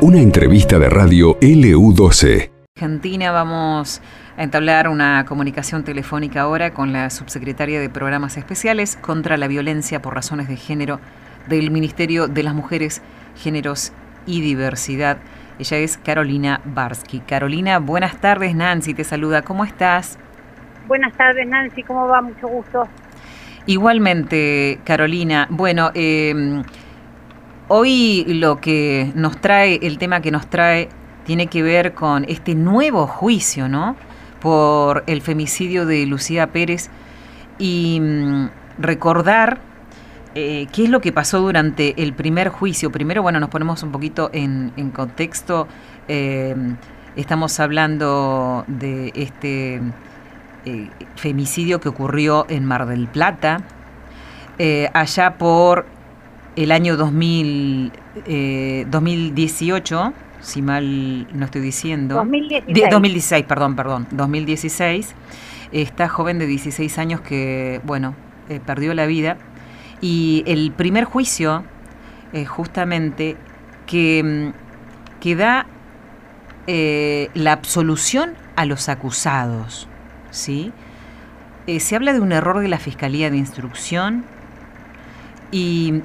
Una entrevista de radio LU12. Argentina vamos a entablar una comunicación telefónica ahora con la subsecretaria de Programas Especiales contra la Violencia por Razones de Género del Ministerio de las Mujeres, Géneros y Diversidad. Ella es Carolina Barsky. Carolina, buenas tardes. Nancy te saluda. ¿Cómo estás? Buenas tardes, Nancy. ¿Cómo va? Mucho gusto. Igualmente, Carolina. Bueno, eh, Hoy lo que nos trae, el tema que nos trae, tiene que ver con este nuevo juicio, ¿no? Por el femicidio de Lucía Pérez y mm, recordar eh, qué es lo que pasó durante el primer juicio. Primero, bueno, nos ponemos un poquito en, contexto. Eh, estamos hablando de este eh, femicidio que ocurrió en Mar del Plata, allá por el año 2000, 2018, eh, si mal no estoy diciendo. 2016. 2016, perdón, perdón, 2016. Esta joven de 16 años que, bueno, eh, perdió la vida. Y el primer juicio, eh, justamente, que, mm, que da la absolución a los acusados, ¿sí? se habla de un error de la Fiscalía de Instrucción y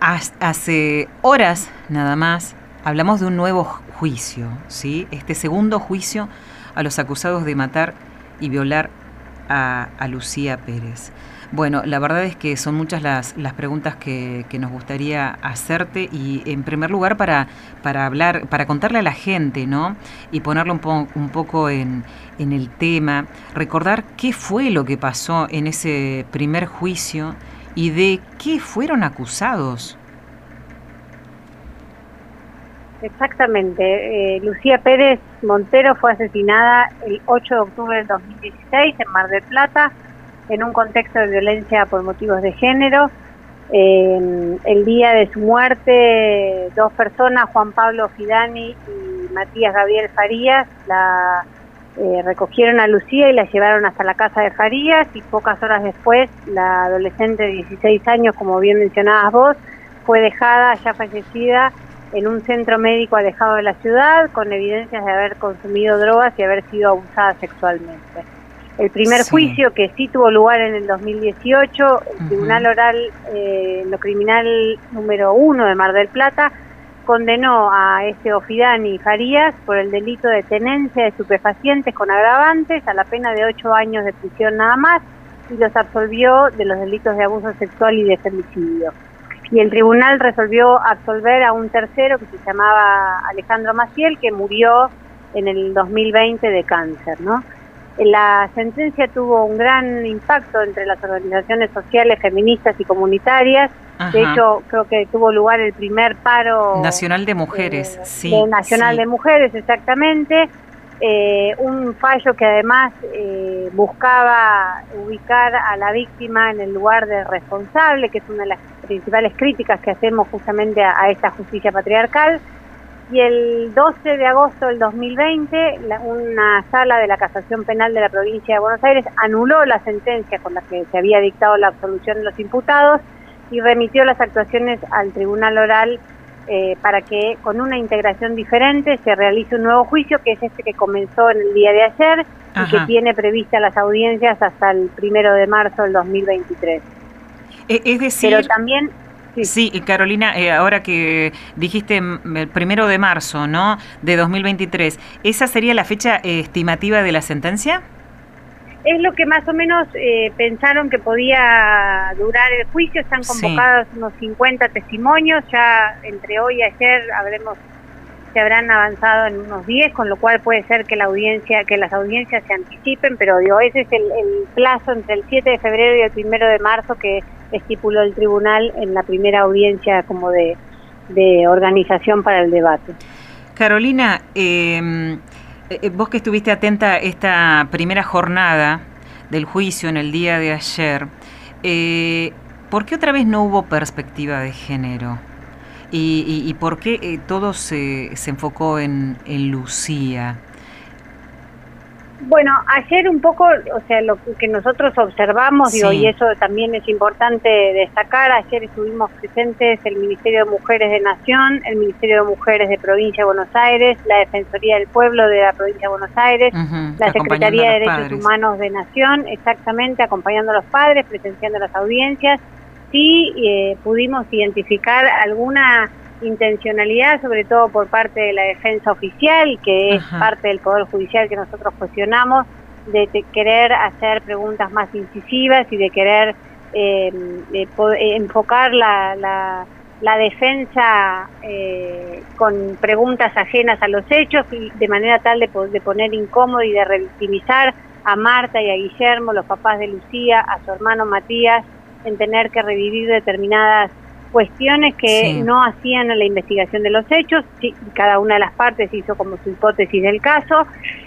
Hace horas nada más hablamos de un nuevo juicio, ¿sí? Este segundo juicio a los acusados de matar y violar a, Lucía Pérez. Bueno, la verdad es que son muchas las, las preguntas que, nos gustaría hacerte y en primer lugar para, para hablar, para contarle a la gente, ¿no? Y ponerlo un, un poco en, en el tema, recordar qué fue lo que pasó en ese primer juicio y de qué fueron acusados. Exactamente. Eh, Lucía Pérez Montero fue asesinada el 8 de octubre del 2016 en Mar del Plata en un contexto de violencia por motivos de género. el día de su muerte, dos personas, Juan Pablo Fidani y Matías Gabriel Farías, la eh, recogieron a Lucía y la llevaron hasta la casa de Farías y pocas horas después la adolescente de 16 años, como bien mencionabas vos, fue dejada ya fallecida en un centro médico alejado de la ciudad con evidencias de haber consumido drogas y haber sido abusada sexualmente. El primer juicio que sí tuvo lugar en el 2018, el Tribunal Oral eh, lo Criminal número uno de Mar del Plata condenó a este Ofidani Farías por el delito de tenencia de estupefacientes con agravantes a la pena de ocho años de prisión nada más y los absolvió de los delitos de abuso sexual y de femicidio. Y el tribunal resolvió absolver a un tercero que se llamaba Alejandro Maciel, que murió en el 2020 de cáncer, ¿no? La sentencia tuvo un gran impacto entre las organizaciones sociales, feministas y comunitarias, de hecho, creo que tuvo lugar el primer paro nacional de mujeres, eh, sí, nacional de mujeres, exactamente. Eh, un fallo que además eh, buscaba ubicar a la víctima en el lugar de responsable, que es una de las principales críticas que hacemos justamente a, esta justicia patriarcal. Y el 12 de agosto del 2020, una sala de la Casación Penal de la provincia de Buenos Aires anuló la sentencia con la que se había dictado la absolución de los imputados y remitió las actuaciones al tribunal oral eh, para que con una integración diferente se realice un nuevo juicio, que es este que comenzó en el día de ayer y que tiene previstas las audiencias hasta el primero de marzo del 2023. E, es decir, pero también Sí, Carolina, eh, ahora que dijiste el primero de marzo, ¿no? De 2023, ¿esa sería la fecha estimativa de la sentencia? Es lo que más o menos eh, pensaron que podía durar el juicio. Están convocados unos 50 testimonios. Ya entre hoy y ayer habremos se habrán avanzado en unos 10, con lo cual puede ser que la audiencia, que las audiencias se anticipen, pero digo, ese es el, plazo entre el 7 de febrero y el 1 de marzo que estipuló el tribunal en la primera audiencia como de, de organización para el debate. Carolina, eh, vos que estuviste atenta esta primera jornada del juicio en el día de ayer, eh, ¿por qué otra vez no hubo perspectiva de género? ¿Y, por qué todo se, se enfocó en, en Lucía? Bueno, ayer un poco, o sea, lo que nosotros observamos, digo, y eso también es importante destacar, ayer estuvimos presentes el Ministerio de Mujeres de Nación, el Ministerio de Mujeres de Provincia de Buenos Aires, la Defensoría del Pueblo de la Provincia de Buenos Aires, la Secretaría de Derechos Humanos de Nación, exactamente, acompañando a los padres, presenciando las audiencias, sí eh, pudimos identificar alguna intencionalidad, sobre todo por parte de la defensa oficial, que es parte del Poder Judicial que nosotros cuestionamos, de, querer hacer preguntas más incisivas y de querer eh, eh, enfocar la, la, defensa eh, con preguntas ajenas a los hechos y de manera tal de, de poner incómodo y de revictimizar a Marta y a Guillermo, los papás de Lucía, a su hermano Matías, en tener que revivir determinadas cuestiones que no hacían a la investigación de los hechos, cada una de las partes hizo como su hipótesis del caso,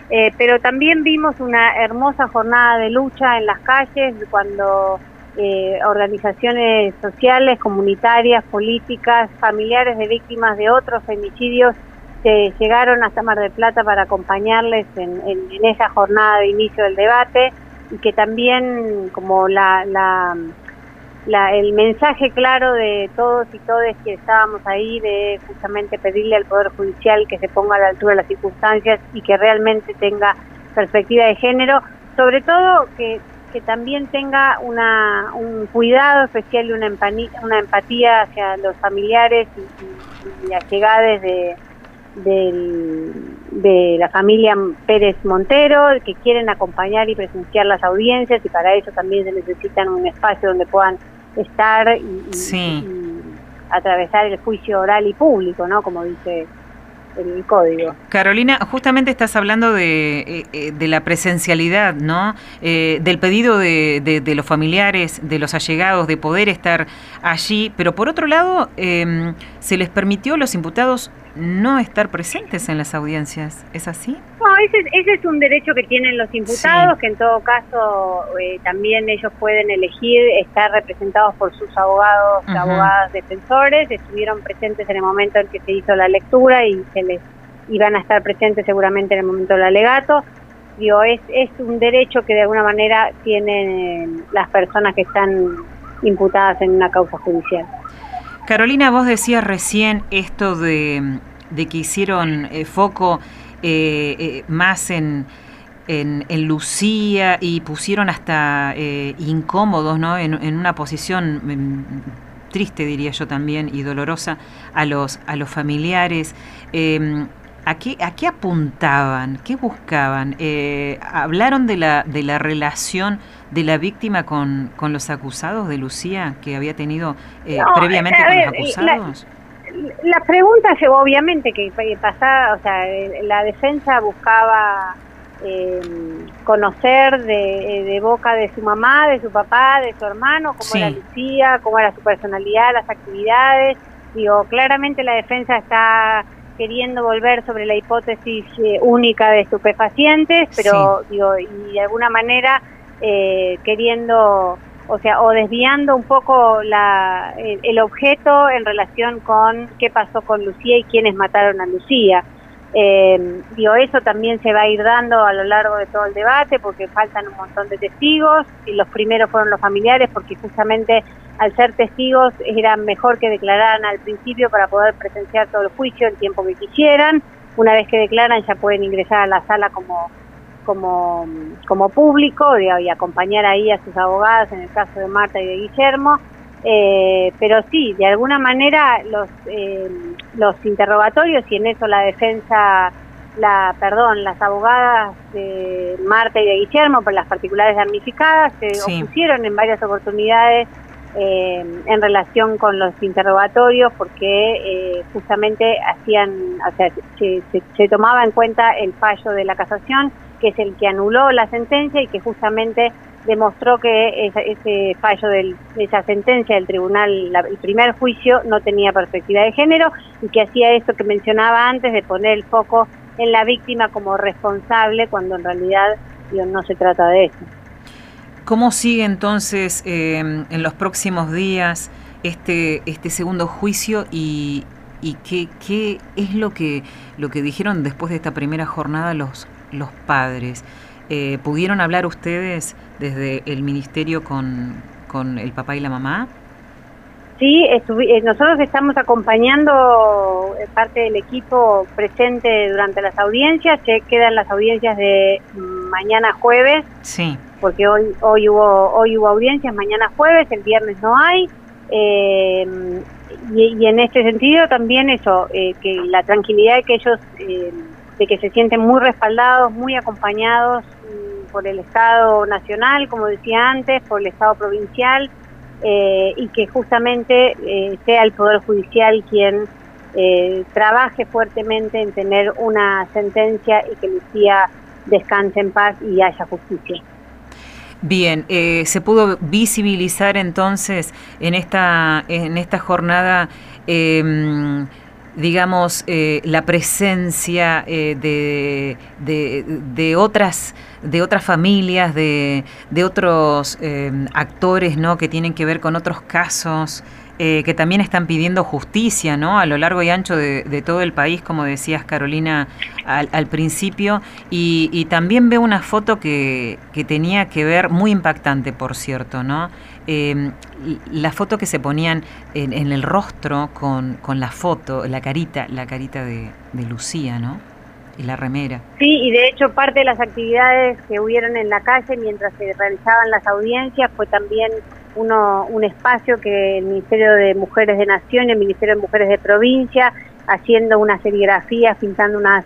eh, pero también vimos una hermosa jornada de lucha en las calles cuando eh, organizaciones sociales, comunitarias, políticas, familiares de víctimas de otros femicidios se llegaron hasta Mar del Plata para acompañarles en, esa jornada de inicio del debate y que también como la el mensaje claro de todos y todas que estábamos ahí de justamente pedirle al Poder Judicial que se ponga a la altura de las circunstancias y que realmente tenga perspectiva de género, sobre todo que, que también tenga una, un cuidado especial y una, una empatía hacia los familiares y, y, allegados de, de la familia Pérez Montero, que quieren acompañar y presenciar las audiencias y para eso también se necesitan un espacio donde puedan estar y, atravesar el juicio oral y público, ¿no? Como dice el código. Carolina, justamente estás hablando de, eh, eh, de la presencialidad, ¿no? Eh, del pedido de, de, los familiares, de los allegados, de poder estar allí, pero por otro lado, em, se les permitió a los imputados no estar presentes en las audiencias. ¿Es así? No, ese, ese es un derecho que tienen los imputados, que en todo caso eh, también ellos pueden elegir estar representados por sus abogados, abogadas defensores. Estuvieron presentes en el momento en que se hizo la lectura y se les iban a estar presentes seguramente en el momento del alegato. Digo, es, es un derecho que de alguna manera tienen las personas que están imputadas en una causa judicial. Carolina, vos decías recién esto de, que hicieron eh, foco eh, eh, más en, en, Lucía y pusieron hasta incómodos, ¿no? En, una posición mm, triste, diría yo también, y dolorosa a los, a los familiares. ¿A qué, ¿A qué apuntaban? ¿Qué buscaban? ¿Hablaron de la, de la relación de la víctima con, con los acusados de Lucía que había tenido eh, previamente con los acusados? La, pregunta llegó obviamente que pasaba, o sea, la defensa buscaba eh, conocer de, de, boca de su mamá, de su papá, de su hermano, cómo era Lucía, cómo era su personalidad, las actividades. Digo, claramente la defensa está queriendo volver sobre la hipótesis eh, única de estupefacientes, pero digo, y de alguna manera eh, queriendo, o sea, o desviando un poco la, el, objeto en relación con qué pasó con Lucía y quiénes mataron a Lucía. Eh, digo, eso también se va a ir dando a lo largo de todo el debate porque faltan un montón de testigos y los primeros fueron los familiares porque justamente al ser testigos era mejor que declararan al principio para poder presenciar todo el juicio el tiempo que quisieran. Una vez que declaran ya pueden ingresar a la sala como como, como público y acompañar ahí a sus abogadas en el caso de Marta y de Guillermo. Eh, pero sí, de alguna manera los, eh, los interrogatorios y en eso la defensa, la perdón, las abogadas de Marta y de Guillermo por las particulares damnificadas se opusieron en varias oportunidades eh, en relación con los interrogatorios porque justamente hacían, o sea, se, se tomaba en cuenta el fallo de la casación que es el que anuló la sentencia y que justamente demostró que ese, fallo de esa sentencia del tribunal, el primer juicio, no tenía perspectiva de género y que hacía esto que mencionaba antes de poner el foco en la víctima como responsable cuando en realidad no se trata de eso. ¿Cómo sigue entonces eh, en los próximos días este, este segundo juicio y, y qué, qué es lo que, lo que dijeron después de esta primera jornada los, los padres. Eh, ¿Pudieron hablar ustedes desde el ministerio con, con el papá y la mamá? Sí, eh, nosotros estamos acompañando eh, parte del equipo presente durante las audiencias, que quedan las audiencias de mañana jueves. Sí. Porque hoy hoy hubo hoy hubo audiencias, mañana jueves, el viernes no hay. Eh, y, en este sentido también eso, que la tranquilidad de que ellos, de que se sienten muy respaldados, muy acompañados mm, por el Estado Nacional, como decía antes, por el Estado Provincial eh, y que justamente eh, sea el Poder Judicial quien eh, trabaje fuertemente en tener una sentencia y que Lucía descanse en paz y haya justicia. Bien, se pudo visibilizar entonces en esta en esta jornada em, digamos, eh, la presencia eh, de, de, otras, de otras familias, de, de otros eh, actores ¿no? que tienen que ver con otros casos eh, que también están pidiendo justicia ¿no? a lo largo y ancho de, todo el país, como decías Carolina al, principio, y, también veo una foto que, que, tenía que ver, muy impactante por cierto, ¿no? Em, la foto que se ponían en, el rostro con, con, la foto, la carita, la carita de, de Lucía, ¿no? y la remera. Sí, y de hecho parte de las actividades que hubieron en la calle mientras se realizaban las audiencias fue también uno, un espacio que el Ministerio de Mujeres de Nación y el Ministerio de Mujeres de Provincia, haciendo unas serigrafías, pintando unas,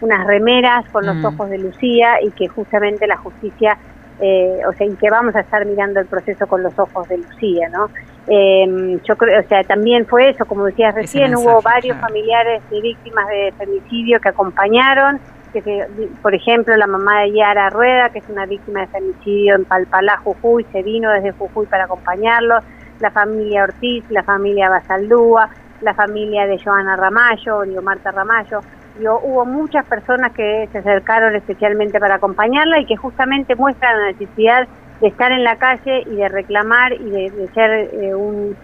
unas remeras con los mm. ojos de Lucía y que justamente la justicia, eh, o sea, y que vamos a estar mirando el proceso con los ojos de Lucía, ¿no? Eh, yo creo, o sea, también fue eso, como decías recién, hubo varios familiares de víctimas de femicidio que acompañaron, que por ejemplo la mamá de Yara Rueda, que es una víctima de femicidio en Palpalá, Jujuy, se vino desde Jujuy para acompañarlos, la familia Ortiz, la familia Basaldúa, la familia de Joana Ramallo, digo Marta Ramallo, hubo muchas personas que se acercaron especialmente para acompañarla y que justamente muestran la necesidad de estar en la calle y de reclamar y de, ser eh, un,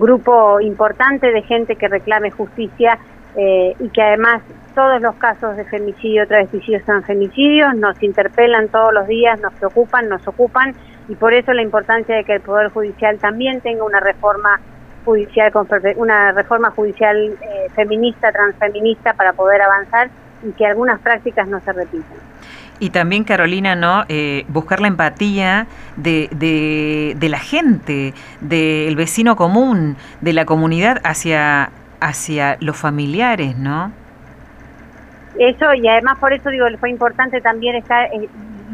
grupo importante de gente que reclame justicia eh, y que además todos los casos de femicidio, travesticidio son femicidios, nos interpelan todos los días, nos preocupan, nos ocupan y por eso la importancia de que el Poder Judicial también tenga una reforma judicial, una reforma judicial feminista, transfeminista para poder avanzar y que algunas prácticas no se repitan. Y también, Carolina, ¿no? Eh, buscar la empatía de, de, de la gente, del vecino común, de la comunidad hacia, hacia los familiares, ¿no? Eso, y además por eso digo, fue importante también estar, eh,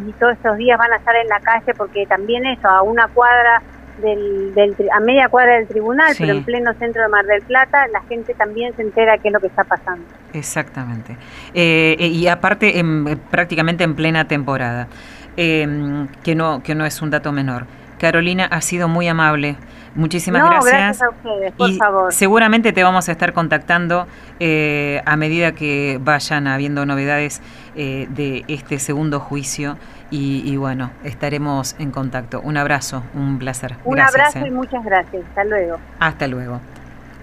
y todos estos días van a estar en la calle, porque también eso, a una cuadra del, del a media cuadra del tribunal, pero en pleno centro de Mar del Plata, la gente también se entera qué es lo que está pasando. Exactamente. Eh, eh, y aparte, en, prácticamente en plena temporada, em, que, no, que no es un dato menor. Carolina ha sido muy amable. Muchísimas gracias. a ustedes, por y favor. Seguramente te vamos a estar contactando eh, a medida que vayan habiendo novedades eh, de este segundo juicio y, bueno, estaremos en contacto. Un abrazo, un placer. Un abrazo y muchas gracias. Hasta luego. Hasta luego.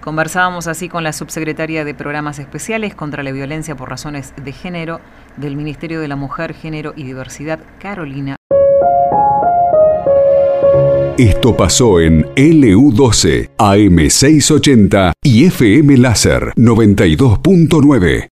Conversábamos así con la subsecretaria de Programas Especiales contra la Violencia por Razones de Género del Ministerio de la Mujer, Género y Diversidad, Carolina. Esto pasó en LU12, AM680 y FM Láser 92.9.